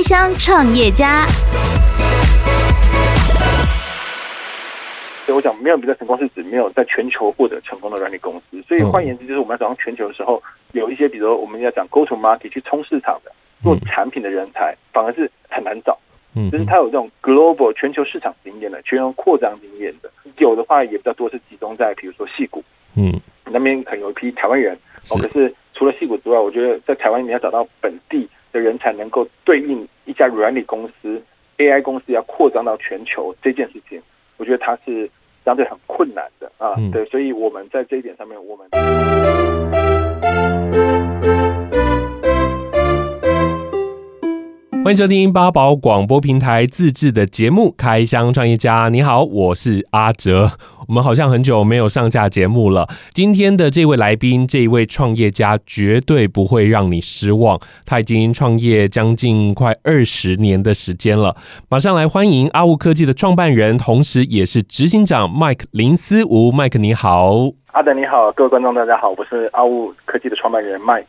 开箱创业家。所以我讲，没有比较成功是指没有在全球获得成功的软体公司。所以换言之，就是我们要走向全球的时候，有一些比如说我们要讲 go to market 去冲市场的做产品的人才，反而是很难找。嗯，就是他有这种 global 全球市场经验的、全球扩张经验的，有的话也比较多是集中在比如说戏谷，嗯，那边可能有一批台湾人。哦，可是除了戏谷之外，我觉得在台湾你要找到本地的人才，能够对应一家软体公司、AI 公司要扩张到全球这件事情，我觉得它是。相对很困难的啊，对，所以我们在这一点上面，我们欢迎收听八宝广播平台自制的节目《开箱创业家》。你好，我是阿哲。我们好像很久没有上架节目了。今天的这位来宾，这一位创业家绝对不会让你失望。他已经创业将近快二十年的时间了。马上来欢迎阿雾科技的创办人，同时也是执行长 Mike 林思吴。Mike 你好，阿德你好，各位观众大家好，我是阿雾科技的创办人 Mike。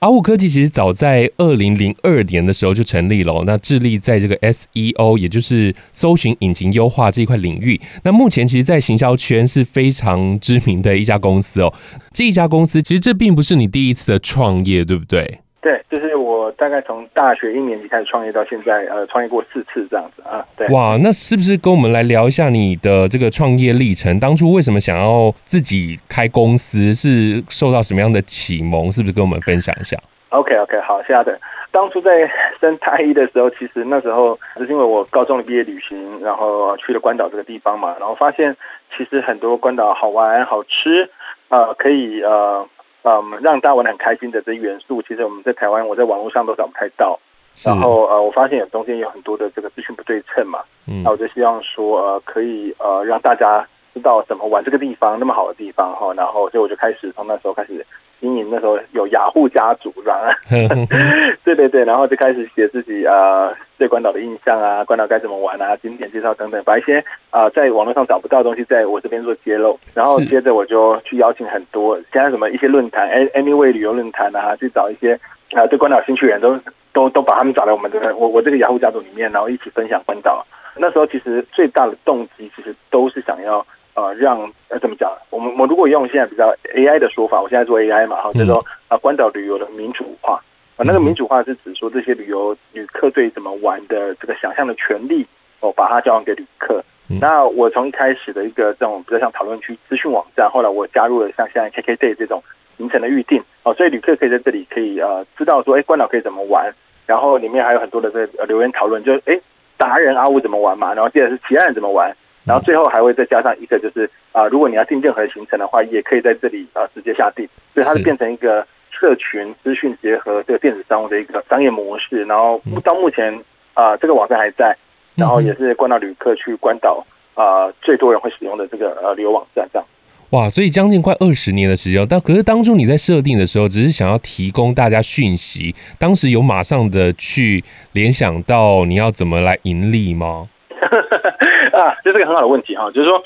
阿雾科技其实早在二零零二年的时候就成立了，那致力在这个 SEO，也就是搜寻引擎优化这一块领域。那目前其实，在行销圈是非常知名的一家公司哦。这一家公司其实这并不是你第一次的创业，对不对？对，就是我大概从大学一年级开始创业到现在，呃，创业过四次这样子啊。对，哇，那是不是跟我们来聊一下你的这个创业历程？当初为什么想要自己开公司？是受到什么样的启蒙？是不是跟我们分享一下？OK OK，好，谢谢的。当初在升大一的时候，其实那时候就是因为我高中的毕业旅行，然后去了关岛这个地方嘛，然后发现其实很多关岛好玩、好吃，呃，可以呃。嗯，让大家玩得很开心的这些元素，其实我们在台湾，我在网络上都找不太到。然后呃，我发现有中间有很多的这个资讯不对称嘛，嗯，那我就希望说呃，可以呃让大家知道怎么玩这个地方那么好的地方哈。然后所以我就开始从那时候开始。经营那时候有雅虎家族，是吧？对对对，然后就开始写自己呃对关岛的印象啊，关岛该怎么玩啊，景点介绍等等，把一些啊、呃、在网络上找不到的东西，在我这边做揭露。然后接着我就去邀请很多现在什么一些论坛，Anyway 旅游论坛啊，去找一些啊、呃、对关岛兴趣的人都都都把他们找来我们的我我这个雅虎家族里面，然后一起分享关岛。那时候其实最大的动机其实都是想要。呃，让呃怎么讲？我们我如果用现在比较 AI 的说法，我现在做 AI 嘛，哈，就是说啊，关岛旅游的民主化啊，那个民主化是指说这些旅游旅客对怎么玩的这个想象的权利，哦，把它交还给旅客。那我从一开始的一个这种比较像讨论区资讯网站，后来我加入了像现在 KKday 这种行程的预定哦，所以旅客可以在这里可以呃知道说，哎，关岛可以怎么玩，然后里面还有很多的这个留言讨论，就是哎达人阿五怎么玩嘛，然后接着是其他人怎么玩。然后最后还会再加上一个，就是啊，如果你要订任何行程的话，也可以在这里啊直接下订，所以它是变成一个社群资讯结合这个电子商务的一个商业模式。然后到目前啊，这个网站还在，然后也是关岛旅客去关岛啊最多人会使用的这个呃旅游网站。这样哇，所以将近快二十年的时间，但可是当初你在设定的时候，只是想要提供大家讯息，当时有马上的去联想到你要怎么来盈利吗？啊，这是个很好的问题哈，就是说，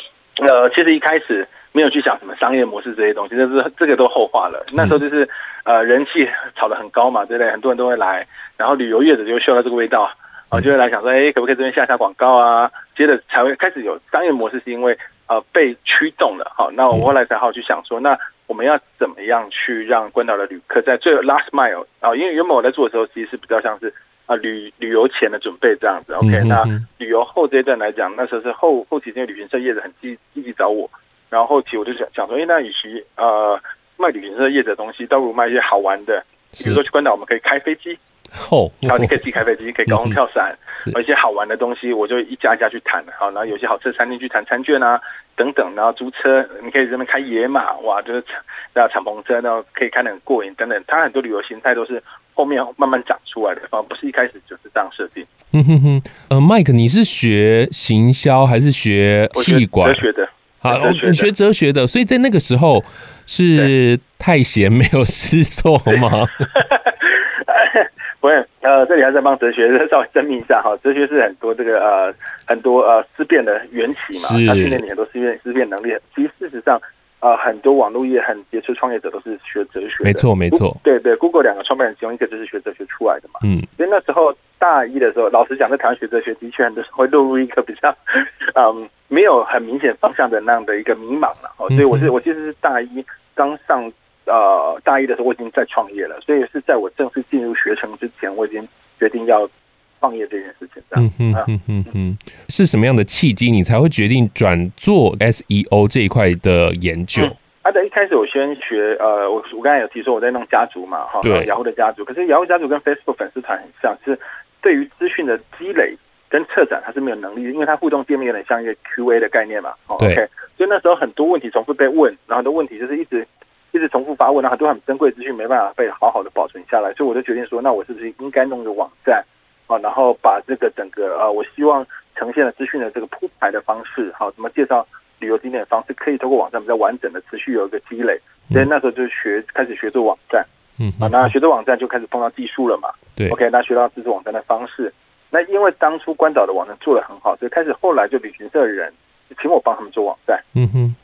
呃，其实一开始没有去想什么商业模式这些东西，就是这个都后话了。那时候就是呃，人气炒得很高嘛，对不对？很多人都会来，然后旅游业者就嗅到这个味道，啊，就会来想说，哎，可不可以这边下下广告啊？接着才会开始有商业模式，是因为呃被驱动了。好，那我后来才好去想说，那我们要怎么样去让关岛的旅客在最 last mile 啊？因为原本我在做的时候，其实是比较像是。啊，旅旅游前的准备这样子，OK，嗯。那旅游后这一段来讲，那时候是后后期这些旅行社业者很积积极找我，然后后期我就想想说，哎，那与其呃卖旅行社业者的东西，倒不如卖一些好玩的，比如说去关岛我们可以开飞机。哦，然后你可以自己开飞机，可以高空跳伞，有一些好玩的东西，我就一家一家去谈。好，然后有些好吃的餐厅去谈餐券啊，等等。然后租车，你可以这边开野马，哇，就是那敞篷车，然后可以开得很过瘾，等等。它很多旅游形态都是后面慢慢长出来的，而不是一开始就是这样设定。嗯哼哼，呃，Mike，你是学行销还是学企管？哲学的。好，你学哲学的，所以在那个时候是太闲没有事做吗？不会，呃，这里还是帮哲学稍微证明一下哈。哲学是很多这个呃很多呃思辨的缘起嘛，它训练你很多思辨思辨能力。其实事实上，呃，很多网络业很杰出创业者都是学哲学的。没错，没错。对对，Google 两个创办人其中一个就是学哲学出来的嘛。嗯。所以那时候大一的时候，老实讲，在台湾学哲学的确很多时候会落入一个比较 嗯没有很明显方向的那样的一个迷茫了。哦，所以我是我其实是大一刚上呃大一的时候，我已经在创业了，所以是在我正式进入学程之前，我已经决定要创业这件事情。这样，嗯嗯嗯嗯，是什么样的契机，你才会决定转做 SEO 这一块的研究？嗯啊，对，一开始我先学，呃，我我刚才有提说我在弄家族嘛，哈，对，雅虎的家族。可是雅虎家族跟 Facebook 粉丝团很像，是对于资讯的积累跟策展，它是没有能力的，因为它互动界面有点像一个 QA 的概念嘛。对。OK，所以那时候很多问题重复被问，然后很多问题就是一直一直重复发问，然后很多很珍贵资讯没办法被好好的保存下来，所以我就决定说，那我是不是应该弄个网站，啊，然后把这个整个呃，我希望呈现的资讯的这个铺排的方式，好，怎么介绍？旅游景点的方式可以通过网站比较完整的持续有一个积累，所以那时候就学开始学做网站，嗯啊，那学做网站就开始碰到技术了嘛，对，OK，那学到制作网站的方式，那因为当初关岛的网站做的很好，所以开始后来就旅行社的人请我帮他们做网站，嗯哼，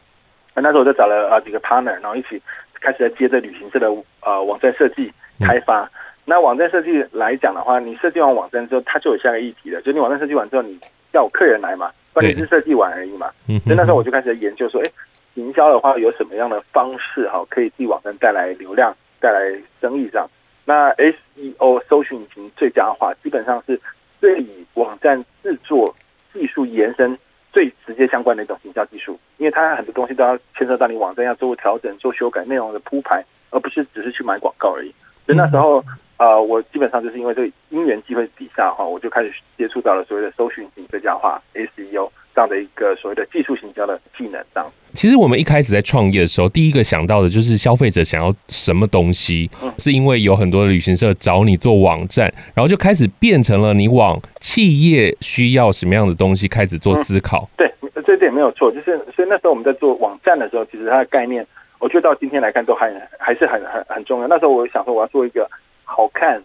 那时候我就找了啊几个 partner，然后一起开始在接着旅行社的呃网站设计开发。嗯、那网站设计来讲的话，你设计完网站之后，它就有下一个议题了，就你网站设计完之后，你要有客人来嘛。关键是设计完而已嘛，所以那时候我就开始研究说，哎，营销的话有什么样的方式哈，可以替网站带来流量、带来生意这样。那 SEO 搜寻引擎最佳化，基本上是对于网站制作技术延伸最直接相关的一种营销技术，因为它很多东西都要牵涉到你网站要做调整、做修改、内容的铺排，而不是只是去买广告而已。所以那时候。呃，我基本上就是因为这个因缘机会底下哈，我就开始接触到了所谓的搜寻引擎最佳化 SEO 这样的一个所谓的技术行销的技能。这样，其实我们一开始在创业的时候，第一个想到的就是消费者想要什么东西，嗯、是因为有很多的旅行社找你做网站，然后就开始变成了你往企业需要什么样的东西开始做思考。嗯、对，这点没有错，就是所以那时候我们在做网站的时候，其实它的概念，我觉得到今天来看都还还是很很很重要。那时候我想说，我要做一个。好看、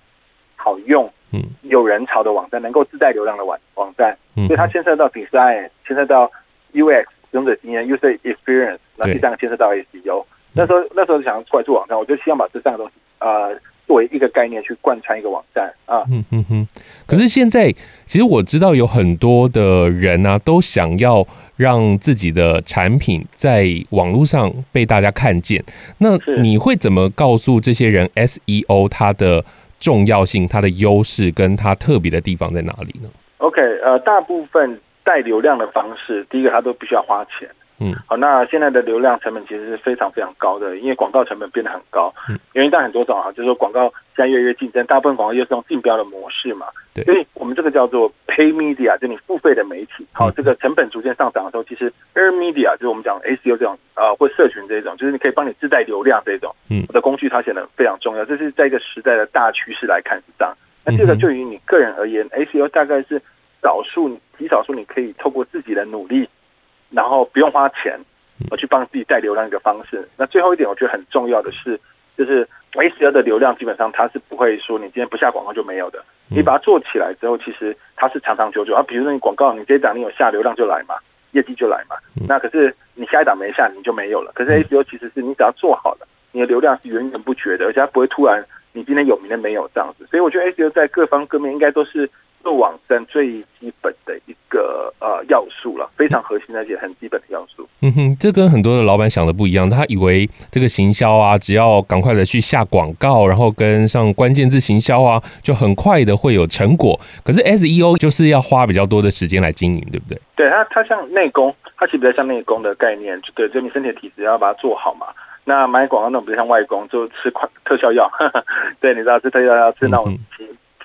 好用、嗯，有人潮的网站，能够自带流量的网网站，所以它牵涉到 design，牵涉到 UX 使用者经验，user experience，那第三个牵涉到 SEO。那时候那时候想要出来做网站，我就希望把这三个东西呃作为一个概念去贯穿一个网站啊。嗯嗯哼。可是现在，其实我知道有很多的人呢、啊，都想要。让自己的产品在网络上被大家看见，那你会怎么告诉这些人 SEO 它的重要性、它的优势跟它特别的地方在哪里呢？OK，呃，大部分带流量的方式，第一个它都必须要花钱。嗯，好，那现在的流量成本其实是非常非常高的，因为广告成本变得很高。嗯，原因当然很多种啊，就是说广告现在越来越竞争，大部分广告又是用竞标的模式嘛。对，所以我们这个叫做 pay media，就你付费的媒体。好，这个成本逐渐上涨的时候，其实 air media 就是我们讲 SEO 这种啊、呃，或社群这种，就是你可以帮你自带流量这种，嗯，的工具它显得非常重要。这是在一个时代的大趋势来看是这样。那这个对于你个人而言，SEO 大概是少数极少数你可以透过自己的努力，然后不用花钱。我去帮自己带流量一个方式。那最后一点，我觉得很重要的是，就是 SEO 的流量基本上它是不会说你今天不下广告就没有的。你把它做起来之后，其实它是长长久久。啊，比如说你广告，你这一档你有下流量就来嘛，业绩就来嘛。那可是你下一档没下，你就没有了。可是 SEO 其实是你只要做好了，你的流量是源源不绝的，而且它不会突然你今天有明天没有这样子。所以我觉得 SEO 在各方各面应该都是。做网站最基本的一要素了，非常核心的一些很基本的要素。嗯哼，这跟很多的老板想的不一样，他以为这个行销啊，只要赶快的去下广告，然后跟上关键字行销啊，就很快的会有成果。可是 SEO 就是要花比较多的时间来经营，对不对？对，它它像内功，它其实比较像内功的概念，就对，就你身体的体质要把它做好嘛。那买广告那种比较像外功，就吃快特效药，对，你知道吃特效药吃那种。嗯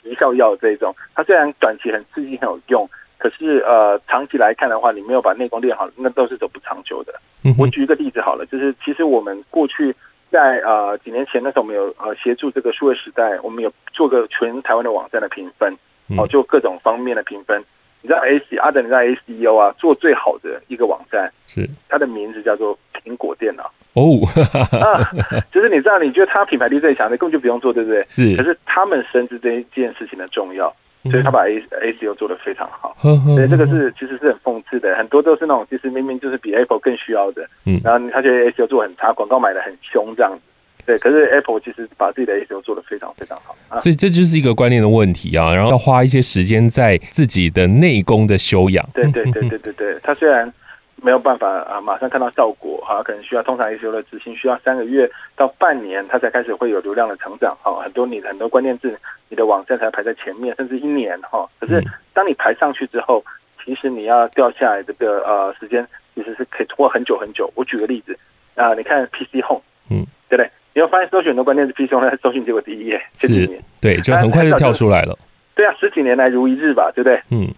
绩效药这一种，它虽然短期很刺激很有用，可是呃长期来看的话，你没有把内功练好，那都是走不长久的。我举一个例子好了，就是其实我们过去在呃几年前那时候，我们有呃协助这个数位时代，我们有做个全台湾的网站的评分，哦，就各种方面的评分。你知道 A C 阿德，你知道 SEO 啊，做最好的一个网站是它的名字叫做苹果电脑。哦，啊，就是你知道，你觉得它品牌力最强的，根本就不用做，对不对？是。可是他们深知这一件事情的重要，所以他把 A A C U 做的非常好。所以这个是其实是很讽刺的，很多都是那种其实明明就是比 Apple 更需要的，嗯，然后他觉得 A C U 做很差，广告买的很凶这样子。对，可是 Apple 其实把自己的 SEO 做得非常非常好，啊，所以这就是一个观念的问题啊，然后要花一些时间在自己的内功的修养。对对对对对对，他虽然没有办法啊马上看到效果哈，可能需要通常 SEO 的执行需要三个月到半年，它才开始会有流量的成长哈，很多你很多关键字你的网站才排在前面，甚至一年哈，可是当你排上去之后，其实你要掉下来这个呃时间其实是可以拖很久很久。我举个例子啊，你看 PC Home，嗯，对不对？你会发现搜寻很多关键字 PC Home 在搜寻结果第一页，这几年对，就很快就跳出来了。对啊，十几年来如一日吧，对不对？嗯，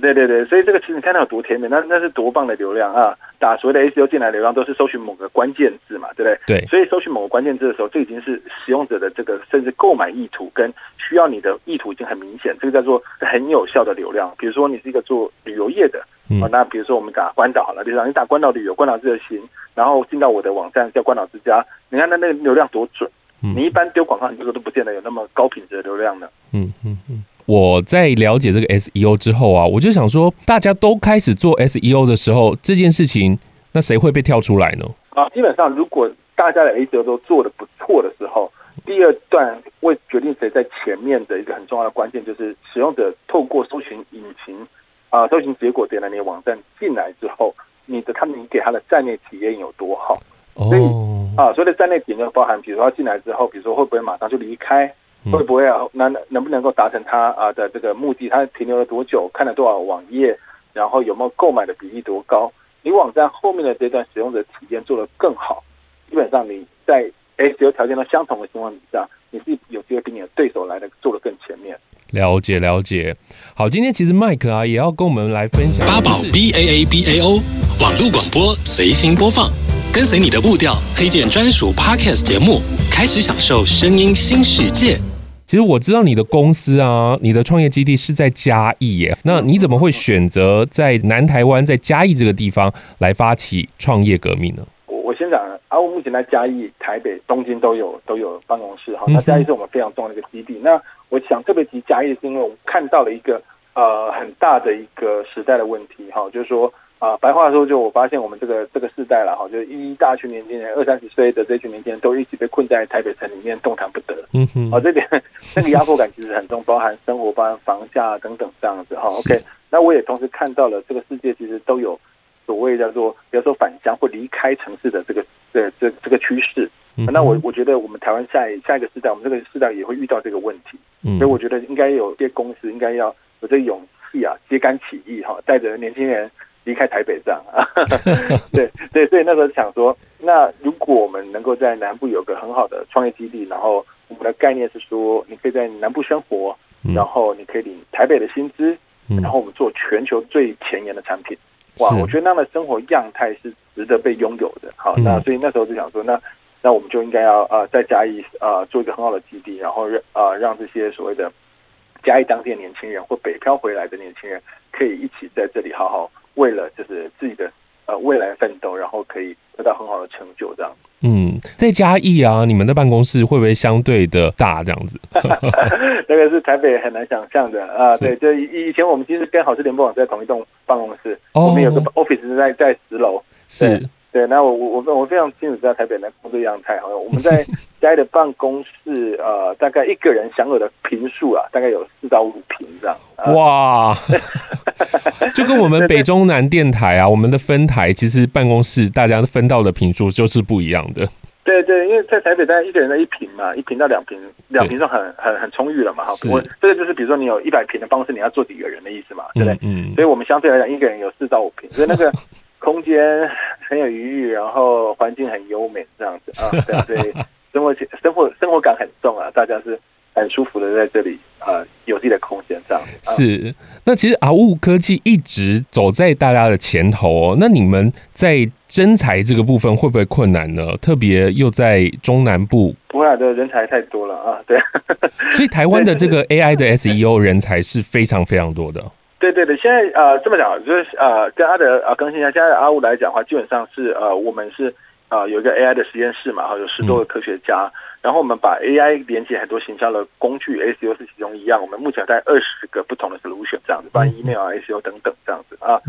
对对对，所以这个其实你看到有多甜美，那那是多棒的流量啊！打所谓的 SEO 进来流量都是搜寻某个关键字嘛，对不对？对，所以搜寻某个关键字的时候，这已经是使用者的这个甚至购买意图跟需要你的意图已经很明显，这个叫做很有效的流量。比如说你是一个做旅游业的。嗯、那比如说我们打关岛好了，比如说你打关岛旅游、关岛热心，然后进到我的网站叫关岛之家，你看那那个流量多准。嗯、你一般丢广告，你这个都不见得有那么高品质的流量呢。嗯嗯嗯。我在了解这个 SEO 之后啊，我就想说，大家都开始做 SEO 的时候，这件事情，那谁会被跳出来呢？啊，基本上如果大家的 SEO 都做的不错的时候，第二段会决定谁在前面的一个很重要的关键，就是使用者透过搜寻引擎。啊，搜寻结果点了你的网站进来之后，你的他们你给他的站内体验有多好？所以啊，所谓的站内体验包含，比如说他进来之后，比如说会不会马上就离开？会不会啊？能能不能够达成他啊的这个目的？他停留了多久？看了多少网页？然后有没有购买的比例多高？你网站后面的这段使用者体验做得更好，基本上你在 SEO 条件都相同的情况底下，你是有机会比你的对手来的做得更前面。了解了解，好，今天其实麦克啊也要跟我们来分享八宝 B A A B A O 网络广播随心播放，跟随你的步调，推荐专属 Podcast 节目，开始享受声音新世界。其实我知道你的公司啊，你的创业基地是在嘉义耶，那你怎么会选择在南台湾，在嘉义这个地方来发起创业革命呢？我我先讲，啊，我目前在嘉义、台北、东京都有都有办公室哈，那嘉义是我们非常重要的一个基地，那。我想特别提嘉义，是因为我们看到了一个呃很大的一个时代的问题哈，就是说啊、呃，白话说，就我发现我们这个这个世代了哈，就是一大群年轻人，二三十岁的这群年轻人都一起被困在台北城里面动弹不得。嗯哼，啊，这点那个压迫感其实很重，包含生活、包含房价等等这样子哈。OK，那我也同时看到了这个世界其实都有所谓叫做，比如说返乡或离开城市的这个这这这个趋势。那我我觉得我们台湾下一下一个世代，我们这个世代也会遇到这个问题。所以我觉得应该有些公司应该要有这勇气啊，揭竿起义哈，带着年轻人离开台北这样啊。对对，所以那时候想说，那如果我们能够在南部有个很好的创业基地，然后我们的概念是说，你可以在南部生活，然后你可以领台北的薪资，然后我们做全球最前沿的产品。哇，我觉得那样的生活样态是值得被拥有的。好，那所以那时候就想说，那。那我们就应该要呃在嘉义呃做一个很好的基地，然后让呃让这些所谓的嘉义当地的年轻人或北漂回来的年轻人，可以一起在这里好好为了就是自己的呃未来奋斗，然后可以得到很好的成就这样。嗯，在嘉义啊，你们的办公室会不会相对的大这样子？那个是台北很难想象的啊。对，就以以前我们其实跟好事联播网在同一栋办公室，哦、我们有个 office 是在在十楼。是。对，那我我我我非常清楚知道台北的工作样态哈。我们在 家里的办公室，呃，大概一个人享有的平数啊，大概有四到五平这样。哇，就跟我们北中南电台啊，我们的分台其实办公室大家分到的平数就是不一样的。对对，因为在台北大概一个人的一坪嘛，一坪到两坪，两坪算很很很充裕了嘛哈。我这个就是比如说你有一百坪的办公室，你要坐几个人的意思嘛，对不对？嗯。所以我们相对来讲，一个人有四到五坪，所以那个。空间很有余裕，然后环境很优美，这样子啊，对，所以生活生活生活感很重啊，大家是很舒服的在这里啊，有自己的空间这样子。啊、是，那其实 AWOO 科技一直走在大家的前头哦。那你们在征才这个部分会不会困难呢？特别又在中南部，不会的人才太多了啊，对。所以台湾的 这个 AI 的 SEO 人才是非常非常多的。对对对，现在呃这么讲，就是呃跟阿德啊更新一下，现在 AWOO 来讲的话，基本上是呃我们是呃有一个 AI 的实验室嘛，哈，有十多个科学家，嗯、然后我们把 AI 连接很多行销的工具，SEO 是其中一样。我们目前在二十个不同的 solution 这样子，包括 email 啊、SEO 等等这样子啊。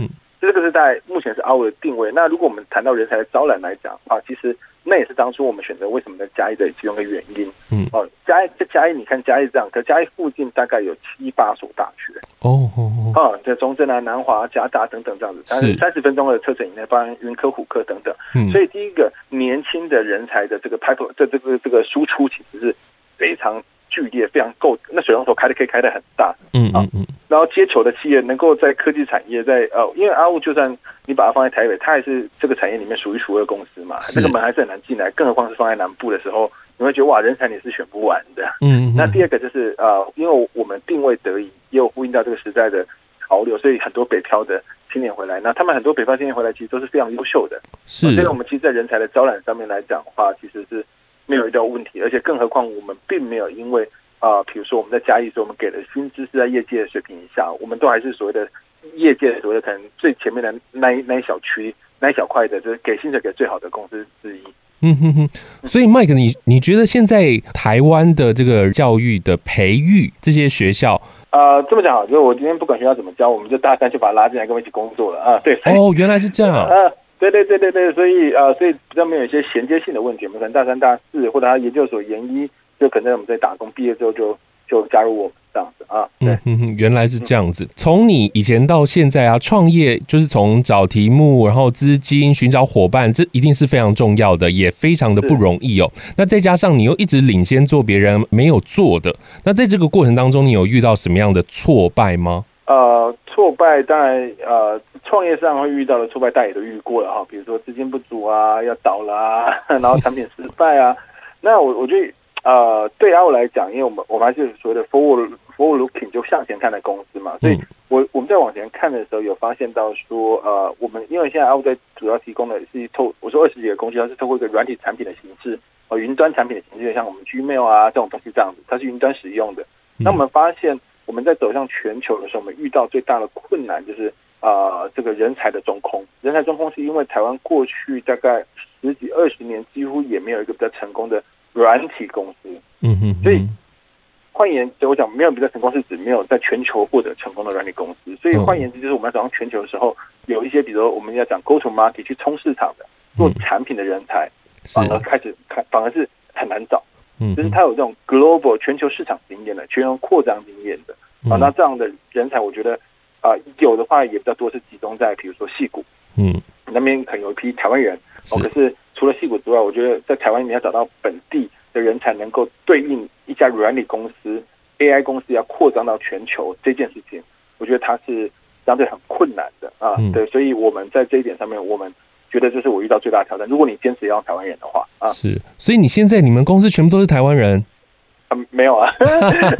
嗯，这个是在目前是 AUO 的定位。那如果我们谈到人才的招揽来讲啊，其实那也是当初我们选择为什么在嘉义的其中一个原因。嗯，哦，嘉义在嘉义，你看嘉义这样，可嘉义附近大概有七八所大学。哦哦哦，啊，在中正啊、南华、加大等等这样子，三三十分钟的车程以内，包含云科、虎科等等。嗯，所以第一个年轻的人才的这个 pipe 这这个这个输出其实是非常。剧烈非常够，那水龙头开的可以开的很大，嗯嗯嗯，然后接球的企业能够在科技产业在呃，因为 AUO 就算你把它放在台北，它也是这个产业里面数一数二公司嘛，那个门还是很难进来，更何况是放在南部的时候，你会觉得哇，人才你是选不完的。嗯，那第二个就是呃，因为我们定位得宜，也有呼应到这个时代的潮流，所以很多北漂的青年回来，那他们很多北方青年回来其实都是非常优秀的，是，所以我们其实，在人才的招揽上面来讲的话，其实是没有遇到问题，而且更何况我们并没有因为。啊、呃，比如说我们在嘉义时，我们给的薪资是在业界的水平以下，我们都还是所谓的业界所谓的可能最前面的那一那一小区那一小块的，就是给薪水给最好的公司之一。嗯哼哼。所以，Mike，你你觉得现在台湾的这个教育的培育这些学校，呃，这么讲好，就是我今天不管学校怎么教，我们就大三就把他拉进来跟我们一起工作了啊。对。哦，原来是这样。啊、呃，对对对对对，所以啊、呃，所以比较没有一些衔接性的问题，我们可能大三、大四或者他研究所研一。就可能我们在打工毕业之后就就加入我们这样子啊，嗯哼哼，原来是这样子。从你以前到现在啊，创业就是从找题目，然后资金、寻找伙伴，这一定是非常重要的，也非常的不容易哦。那再加上你又一直领先做别人没有做的，那在这个过程当中，你有遇到什么样的挫败吗？呃，挫败当然呃，创业上会遇到的挫败，大家也都遇过了哈，比如说资金不足啊，要倒了啊，然后产品失败啊。那我我觉得。呃，对 AUO 来讲，因为我们我们还是所谓的 forward forward looking 就向前看的公司嘛，所以我我们在往前看的时候，有发现到说，呃，我们因为现在 AUO 在主要提供的是透，我说二十几个工具，它是透过一个软体产品的形式，呃，云端产品的形式，像我们 Gmail 啊这种东西这样子，它是云端使用的。那我们发现，我们在走向全球的时候，我们遇到最大的困难就是，呃，这个人才的中空。人才中空是因为台湾过去大概十几二十年，几乎也没有一个比较成功的。软体公司，嗯哼，所以换言之，我讲没有比较成功是指没有在全球获得成功的软体公司。所以换言之，就是我们要走向全球的时候，有一些比如说我们要讲 go to market 去冲市场的做产品的人才，反而开始看反而是很难找。嗯，就是他有这种 global 全球市场经验的、全球扩张经验的。啊，那这样的人才，我觉得啊，有的话也比较多是集中在比如说戏谷，嗯，那边可能有一批台湾人，哦，可是。除了戏谷之外，我觉得在台湾你要找到本地的人才，能够对应一家软体公司、AI 公司要扩张到全球这件事情，我觉得它是相对很困难的。啊。对，所以我们在这一点上面，我们觉得这是我遇到最大的挑战。如果你坚持要台湾人的话啊，是，所以你现在你们公司全部都是台湾人。啊，没有啊，对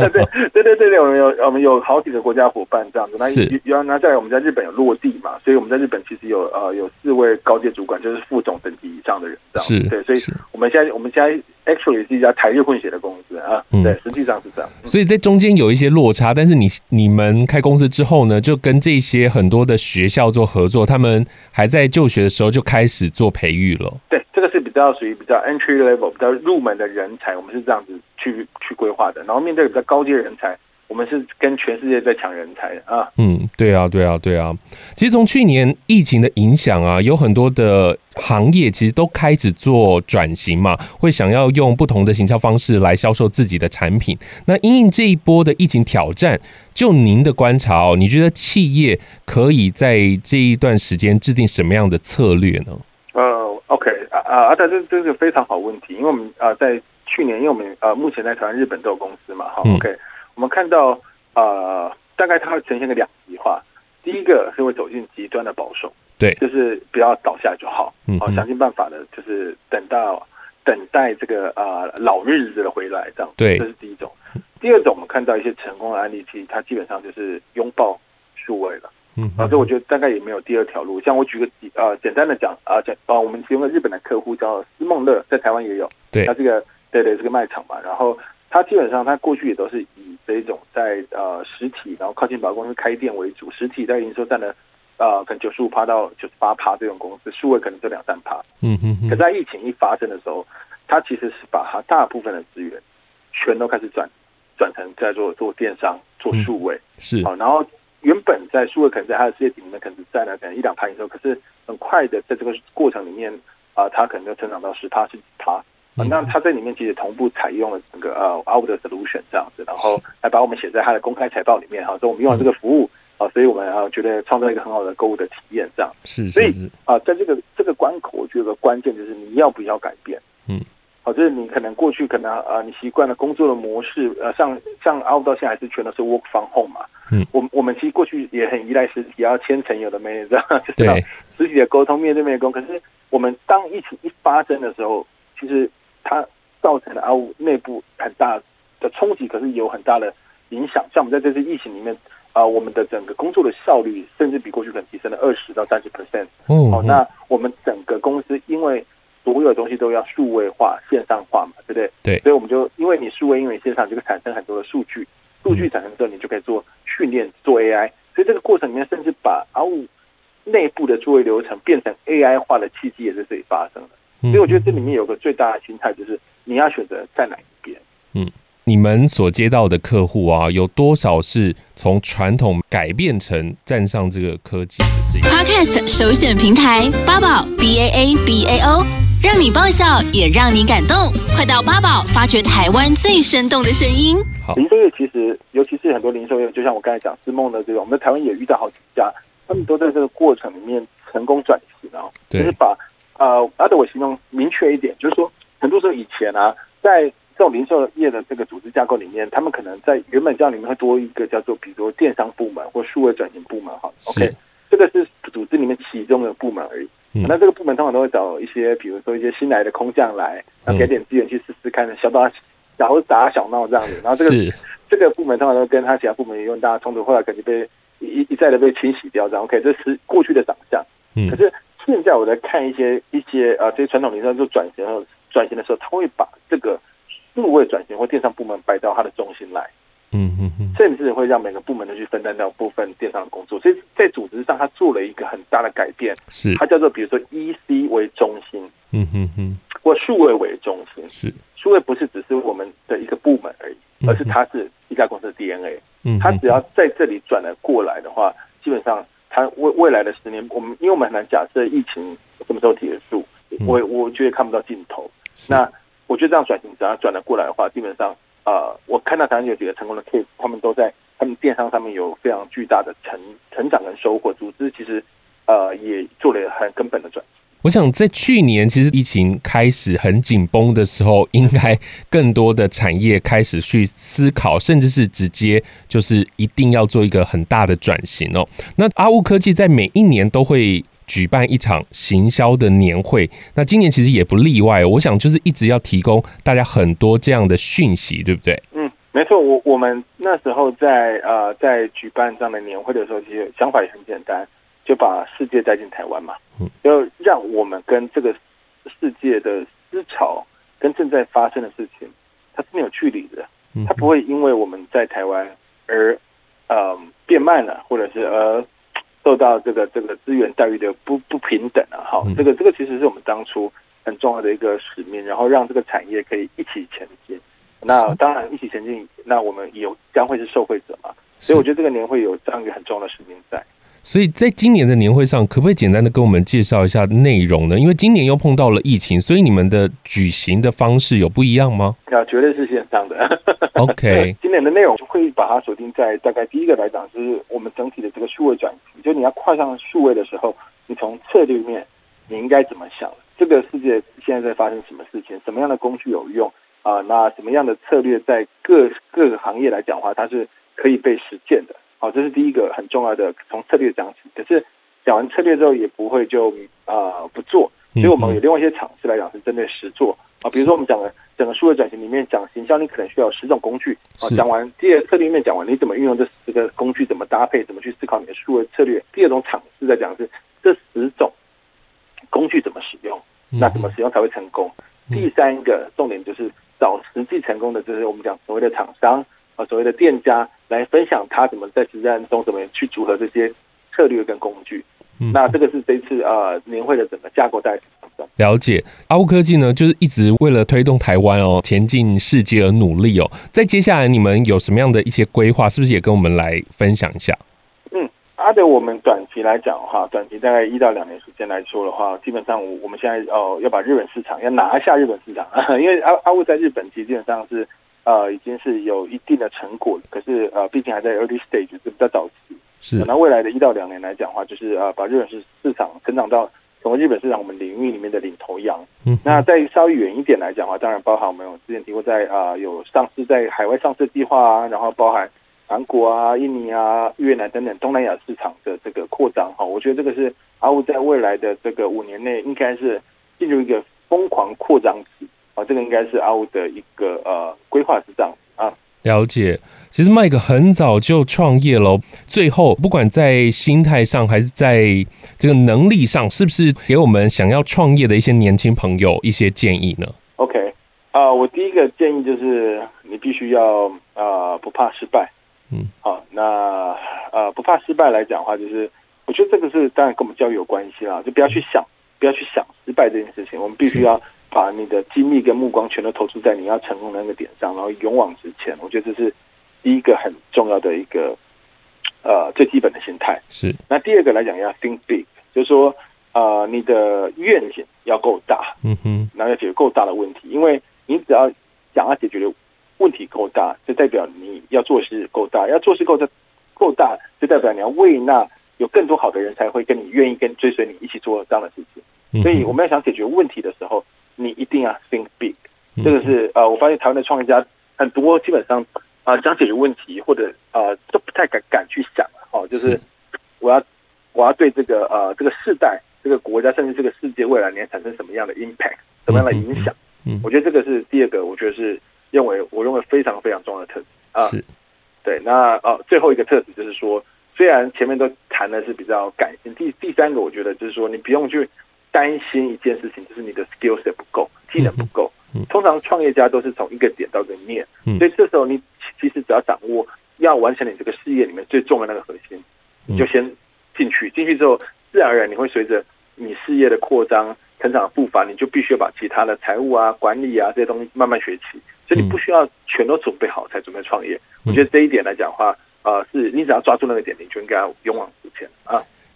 对对对对，我们有我们有好几个国家伙伴这样子，那原来那在我们在日本有落地嘛，所以我们在日本其实有呃有四位高阶主管，就是副总等级以上的人这样对，所以我们现在我们现在 actually 是一家台日混血的公司啊，对，实际上是这样，所以在中间有一些落差，但是你你们开公司之后呢，就跟这些很多的学校做合作，他们还在就学的时候就开始做培育了，对，这个是比较属于比较 entry level 比较入门的人才，我们是这样子。去去规划的，然后面对比较高阶人才，我们是跟全世界在抢人才啊。嗯，对啊，对啊，对啊。其实从去年疫情的影响啊，有很多的行业其实都开始做转型嘛，会想要用不同的行销方式来销售自己的产品。那因应这一波的疫情挑战，就您的观察哦，你觉得企业可以在这一段时间制定什么样的策略呢？呃，OK 啊啊，阿达，这这是个非常好问题，因为我们啊在。去年，因为我们呃目前在台湾、日本都有公司嘛，好，OK，我们看到呃大概它会呈现个两极化，第一个是会走进极端的保守，对，就是不要倒下就好，好想尽办法的，就是等到等待这个呃老日子的回来，这样，对，这是第一种。第二种，我们看到一些成功的案例，其实它基本上就是拥抱数位了，嗯，所以我觉得大概也没有第二条路。像我举个呃简单的讲啊，讲啊，我们其中的日本的客户叫思梦乐，在台湾也有，对，他这个。对对，这个卖场嘛，然后它基本上它过去也都是以这一种在呃实体，然后靠近百货公司开店为主，实体在营收占了呃可能九十五趴到九十八趴这种公司，数位可能就两三趴。嗯哼哼。可在疫情一发生的时候，它其实是把它大部分的资源全都开始转转成在做做电商、做数位。嗯、是。好，然后原本在数位可能在它的世界体里面可能只占了可能一两趴营收，可是很快的在这个过程里面啊、呃，它可能就成长到十趴、十几趴。啊，那它在里面其实同步采用了整个呃 out 的 solution 这样子，然后还把我们写在它的公开财报里面哈，说我们用了这个服务啊，所以我们啊觉得创造一个很好的购物的体验这样。是，所以啊，在这个这个关口，我觉得关键就是你要不要改变。嗯，好，就是你可能过去可能啊，你习惯了工作的模式，呃，像像 out 到现在还是全都是 work from home 嘛。嗯，我我们其实过去也很依赖实体，要签成有的没的 这样，就是实体的沟通面对面的沟通。可是我们当疫情一发生的时候，其实它造成了阿五内部很大的冲击，可是有很大的影响。像我们在这次疫情里面啊、呃，我们的整个工作的效率甚至比过去可能提升了二十到三十 percent。哦，那我们整个公司因为所有的东西都要数位化、线上化嘛，对不对？对。所以我们就因为你数位，因为线上就会产生很多的数据，数据产生之后，你就可以做训练、做 AI。所以这个过程里面，甚至把阿五内部的作业流程变成 AI 化的契机，也在这里发生了。所以我觉得这里面有个最大的心态，就是你要选择在哪一边。嗯，你们所接到的客户啊，有多少是从传统改变成站上这个科技的这个？Podcast 首选平台八宝 B A A B A O，让你爆笑也让你感动。快到八宝发掘台湾最生动的声音。好，零售业其实，尤其是很多零售业，就像我刚才讲思梦的这种，我们在台湾也遇到好几家，他们都在这个过程里面成功转型啊，就是把。呃，阿德，我形容明确一点，就是说，很多时候以前啊，在这种零售业的这个组织架构里面，他们可能在原本这样里面会多一个叫做，比如说电商部门或数位转型部门，哈，OK，这个是组织里面其中的部门而已。嗯、那这个部门通常都会找一些，比如说一些新来的空降来，然后给点资源去试试看，小打小打小闹这样子。然后这个这个部门通常都跟他其他部门有很大的冲突，后来肯定被一一再的被清洗掉。这样 OK，这是过去的长相。嗯，可是。现在我在看一些一些啊，这些传统零售做转型后转型的时候，他会把这个数位转型或电商部门摆到他的中心来，嗯嗯嗯，甚至会让每个部门都去分担掉部分电商的工作。所以在组织上，他做了一个很大的改变，是。它叫做比如说 EC 为中心，嗯哼哼，或数位为中心，是。数位不是只是我们的一个部门而已，而是它是一家公司的 DNA，嗯，它只要在这里转了过来的话，基本上。它未未来的十年，我们因为我们很难假设疫情什么时候结束，我我觉得看不到尽头。那我觉得这样转型，只要转了过来的话，基本上，呃，我看到台湾有几个成功的 case，他们都在他们电商上面有非常巨大的成成长跟收获，组织其实呃也做了很根本的转型。我想在去年，其实疫情开始很紧绷的时候，应该更多的产业开始去思考，甚至是直接就是一定要做一个很大的转型哦。那阿乌科技在每一年都会举办一场行销的年会，那今年其实也不例外。我想就是一直要提供大家很多这样的讯息，对不对？嗯，没错。我我们那时候在呃在举办这样的年会的时候，其实想法也很简单。就把世界带进台湾嘛，嗯，就让我们跟这个世界的思潮跟正在发生的事情，它是没有距离的，它不会因为我们在台湾而呃变慢了，或者是而受到这个这个资源待遇的不不平等啊。好，这个这个其实是我们当初很重要的一个使命，然后让这个产业可以一起前进。那当然一起前进，那我们有将会是受惠者嘛。所以我觉得这个年会有这样一个很重要的使命在。所以在今年的年会上，可不可以简单的跟我们介绍一下内容呢？因为今年又碰到了疫情，所以你们的举行的方式有不一样吗？啊，绝对是线上的。OK，今年的内容会把它锁定在大概第一个来讲，就是我们整体的这个数位转型。就你要跨上数位的时候，你从策略面你应该怎么想？这个世界现在在发生什么事情？什么样的工具有用啊？那什么样的策略在各各个行业来讲的话，它是可以被实践的。好，这是第一个很重要的，从策略讲起。可是讲完策略之后，也不会就啊、呃、不做。所以我们有另外一些尝试来讲，是针对实做啊。比如说我们讲的整个数位转型里面讲行销，你可能需要十种工具啊。讲完第二策略面讲完，你怎么运用这十个工具，怎么搭配，怎么去思考你的数位策略。第二种尝试在讲是这十种工具怎么使用，那怎么使用才会成功。第三个重点就是找实际成功的，就是我们讲所谓的厂商。啊，所谓的店家来分享他怎么在实战中怎么去组合这些策略跟工具，嗯、那这个是这一次呃年会的整个架构在了解。阿乌科技呢，就是一直为了推动台湾哦前进世界而努力哦。在接下来你们有什么样的一些规划？是不是也跟我们来分享一下？嗯，阿德，我们短期来讲的话，短期大概一到两年时间来说的话，基本上我我们现在哦要把日本市场要拿下日本市场，因为阿阿乌在日本其实基本上是呃已经是有一定的成果，可是呃毕竟还在 early stage，是比较早期。是。那未来的一到两年来讲的话，就是呃把日本市市场成长到成为日本市场我们领域里面的领头羊。嗯。那再稍微远一点来讲的话，当然包含我们有之前提过在啊、呃、有上市在海外上市计划啊，然后包含。韩国啊、印尼啊、越南等等东南亚市场的这个扩张哈，我觉得这个是阿五在未来的这个五年内应该是进入一个疯狂扩张期啊，这个应该是阿乌的一个呃规划是这样啊。了解，其实麦克很早就创业了，最后不管在心态上还是在这个能力上，是不是给我们想要创业的一些年轻朋友一些建议呢？OK 啊，我第一个建议就是你必须要啊不怕失败。嗯，好，那呃不怕失败来讲的话，就是我觉得这个是当然跟我们教育有关系啦，就不要去想，不要去想失败这件事情，我们必须要把你的精力跟目光全都投注在你要成功的那个点上，然后勇往直前。我觉得这是第一个很重要的一个呃最基本的心态。是，那第二个来讲要 think big，就是说呃你的愿景要够大，嗯哼，然后要解决够大的问题，因为你只要想要解决的。问题够大，就代表你要做事够大；要做事够大，够大就代表你要为那有更多好的人才会跟你愿意跟追随你一起做这样的事情。所以我们要想解决问题的时候，你一定要 think big。这个是呃，我发现台湾的创业家很多基本上啊，想解决问题或者呃都不太敢敢去想哦，就是我要我要对这个呃这个世代、这个国家甚至这个世界未来年产生什么样的 impact、什么样的影响？嗯，我觉得这个是第二个，我觉得是。认为我认为非常非常重要的特质啊，是，对，那呃最后一个特质就是说，虽然前面都谈的是比较感性，第第三个我觉得就是说，你不用去担心一件事情，就是你的 skill set 不够，技能不够。通常创业家都是从一个点到一个面，所以这时候你其实只要掌握要完成你这个事业里面最重要的那个核心，你就先进去，进去之后自然而然你会随着你事业的扩张。成长的步伐，你就必须要把其他的财务啊、管理啊这些东西慢慢学起，所以你不需要全都准备好才准备创业。我觉得这一点来讲的话，呃，是你只要抓住那个点，你就应该勇往直前啊。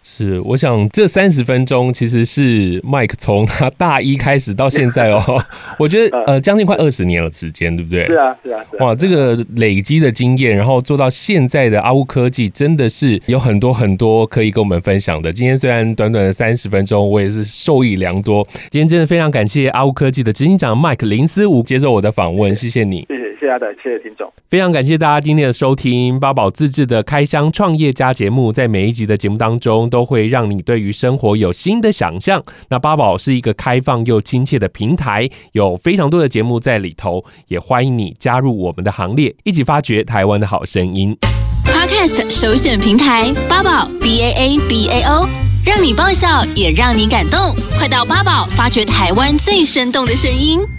是，我想这三十分钟其实是 Mike 从他大一开始到现在哦，我觉得呃将近快二十年的时间，对不对？是啊，是啊，是啊。哇，这个累积的经验，然后做到现在的阿乌科技，真的是有很多很多可以跟我们分享的。今天虽然短短的三十分钟，我也是受益良多。今天真的非常感谢阿乌科技的执行长 Mike 林思武接受我的访问，谢谢你。谢谢。谢谢的，谢谢听众。非常感谢大家今天的收听。八宝自制的开箱创业家节目，在每一集的节目当中，都会让你对于生活有新的想象。那八宝是一个开放又亲切的平台，有非常多的节目在里头，也欢迎你加入我们的行列，一起发掘台湾的好声音。Podcast 首选平台八宝 B A A B A O，让你爆笑也让你感动。快到八宝发掘台湾最生动的声音。